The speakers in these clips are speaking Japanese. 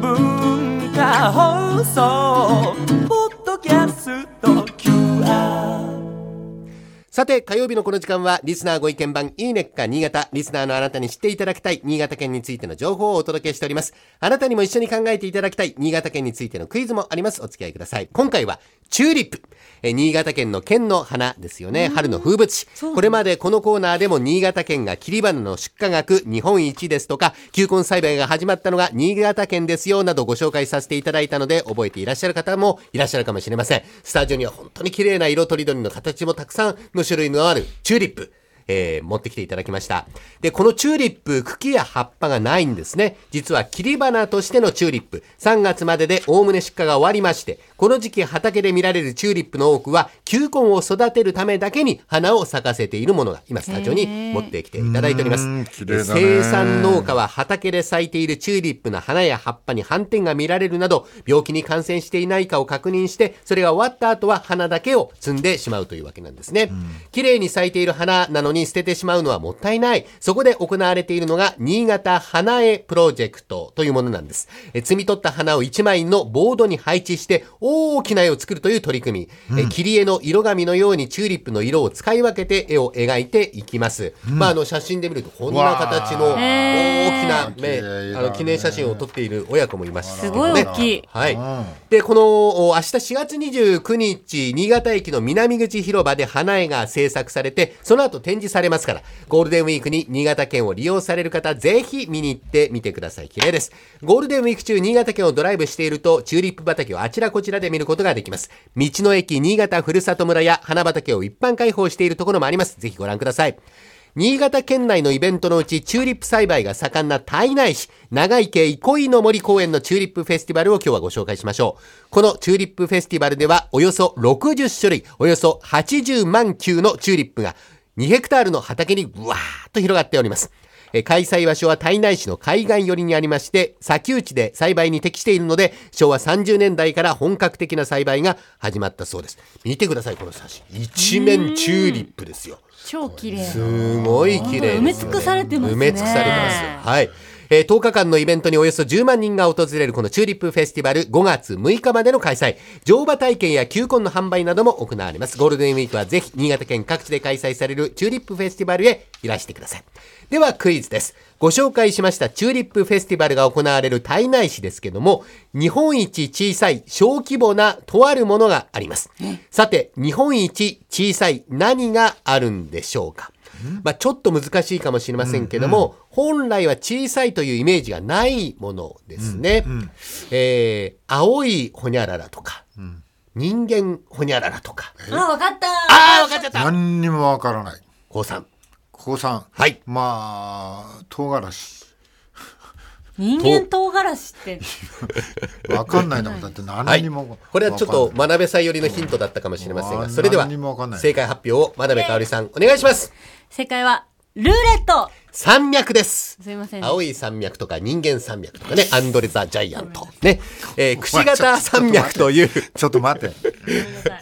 文化放送さて、火曜日のこの時間は、リスナーご意見番、いいねっか新潟、リスナーのあなたに知っていただきたい、新潟県についての情報をお届けしております。あなたにも一緒に考えていただきたい、新潟県についてのクイズもあります。お付き合いください。今回は、チューリップ。え新潟県の県の花ですよね。春の風物詩。これまでこのコーナーでも新潟県が切り花の出荷額日本一ですとか、球根栽培が始まったのが新潟県ですよなどご紹介させていただいたので、覚えていらっしゃる方もいらっしゃるかもしれません。スタジオには本当に綺麗な色とりどりの形もたくさんの種類のあるチューリップ。えー持ってきていただきました。で、このチューリップ、茎や葉っぱがないんですね。実は切り花としてのチューリップ、3月まででおおむね出荷が終わりまして、この時期畑で見られるチューリップの多くは、球根を育てるためだけに花を咲かせているものが、今スタジオに持ってきていただいておりますうーん綺。麗だね生産農家は畑で咲いているチューリップの花や葉っぱに斑点が見られるなど、病気に感染していないかを確認して、それが終わった後は花だけを摘んでしまうというわけなんですね。綺麗に咲いている花なのに捨ててしまうのはもったいない。そこで行われているのが、新潟花絵プロジェクトというものなんです。え摘み取った花を1枚のボードに配置して、大きな絵を作るという取り組み。え切り絵の色紙のようにチューリップの色を使い分けて絵を描いていきます。まあ、あの、写真で見ると、こんな形の大きな、綺ね麗だねあの、記念写真を撮っている親子もいましたけすごい。大きい。はい。で、この、お明日4月29日、新潟駅の南口広場で花絵が制作されて、その後展示されますから、ゴールデンウィークに新潟県を利用される方、ぜひ見に行ってみてください。綺麗です。ゴールデンウィーク中、新潟県をドライブしていると、チューリップ畑をあちらこちらで見ることができます。道の駅新潟ふるさと村や花畑を一般開放しているところもあります。ぜひご覧ください。新潟県内のイベントのうちチューリップ栽培が盛んな胎内市長池憩いの森公園のチューリップフェスティバルを今日はご紹介しましょう。このチューリップフェスティバルではおよそ60種類、およそ80万球のチューリップが2ヘクタールの畑にブワーッと広がっております。えー開催場所は胎内市の海岸寄りにありまして、砂丘地で栽培に適しているので、昭和30年代から本格的な栽培が始まったそうです。見てください、この写真。一面チューリップですよ。超綺麗。すごい綺麗ですよね、埋め尽くされてますね埋め尽くされてます。はい。えー10日間のイベントにおよそ10万人が訪れるこのチューリップフェスティバル5月6日までの開催。乗馬体験や球根の販売なども行われます。ゴールデンウィークはぜひ新潟県各地で開催されるチューリップフェスティバルへいらしてください。ではクイズです。ご紹介しましたチューリップフェスティバルが行われる胎内市ですけども、日本一小さい小規模なとあるものがあります。さて、日本一小さい何があるんでしょうか？まあ、ちょっと難しいかもしれませんけども、本来は小さいというイメージがないものですね。えー青いほにゃららとか、人間ほにゃららとか。あ、わかった。ああ、わかっちゃった。何にもわからない。高さん。高三。はい。まあ唐辛子人間唐辛子って。わかんないのだってはい何にも、これはちょっと真鍋さん寄りのヒントだったかもしれませんが、うんそれでは正解発表を真鍋かおりさんお願いします。正解は、ルーレット。山脈です。すいません。青い山脈とか人間山脈とかね、アンドレ・ザ・ジャイアント。ね、えー、くし形山脈という、ちょっと待って。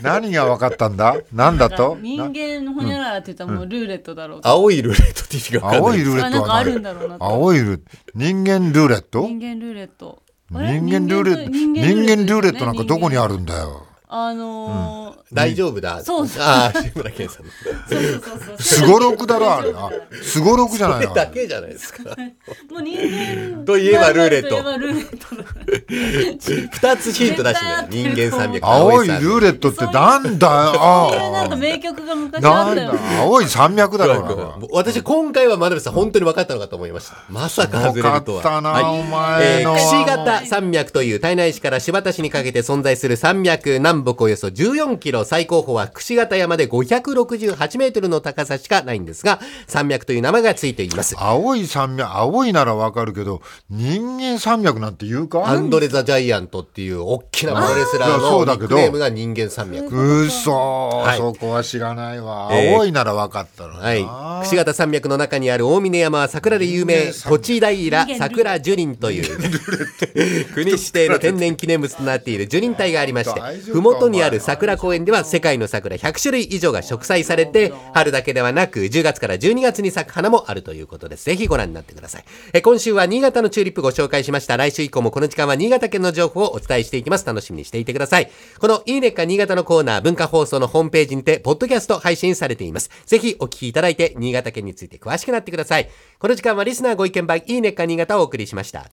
何がわかったんだ？何だと？人間のほにゃららって言ったらもうルーレットだろうと。青いルーレットって意味がわかんない。青いルーレットはあるんだろうなと。青いルー人間ルーレット。人間ルーレット。人間ルーレット？人間ルーレットなんかどこにあるんだよあのー大丈夫だ。そうそうああ、志村けんさんの。そうそうそうそう。すごろくだろあれなすごろくじゃないのだけじゃないですか。もう人間といえばルーレットといえばルーレットだ。二つヒント出してね。人間山脈。青いル山脈ーレットってなんだよなんかあ名曲が昔あなんだったよ。青い山脈だろうな私、今回は真鍋さん、本当に分かったのかと思いました。まさか外れるとは。よかったなはいお前のえー、櫛形山脈という体内市から新発田市にかけて存在する山脈南北およそ14キロ、最高峰は櫛形山で568メートルの高さしかないんですが、山脈という名前がついています。青い山脈青いならわかるけど人間山脈なんて言うか？アンドレ・ザ・ジャイアントっていう大きなプロレスラーのニうだけどックネームが人間山脈。うそ、はいそこは知らないわ。えー青いなら分かったのにな。はい。櫛形山脈の中にある大峰山は桜で有名、土地平桜樹林という、国指定の天然記念物となっている樹林帯がありましてふ麓にある桜公園では世界の桜100種類以上が植栽されて、春だけではなく10月から12月に咲く花もあるということです。ぜひご覧になってください。え今週は新潟のチューリップご紹介しました。来週以降もこの時間は新潟県の情報をお伝えしていきます。楽しみにしていてください。このいいねっか新潟のコーナー、文化放送のホームページにて、ポッドキャスト配信されています。ぜひお聞きいただいて、新潟県について詳しくなってください。この時間はリスナーご意見番いいねっか新潟をお送りしました。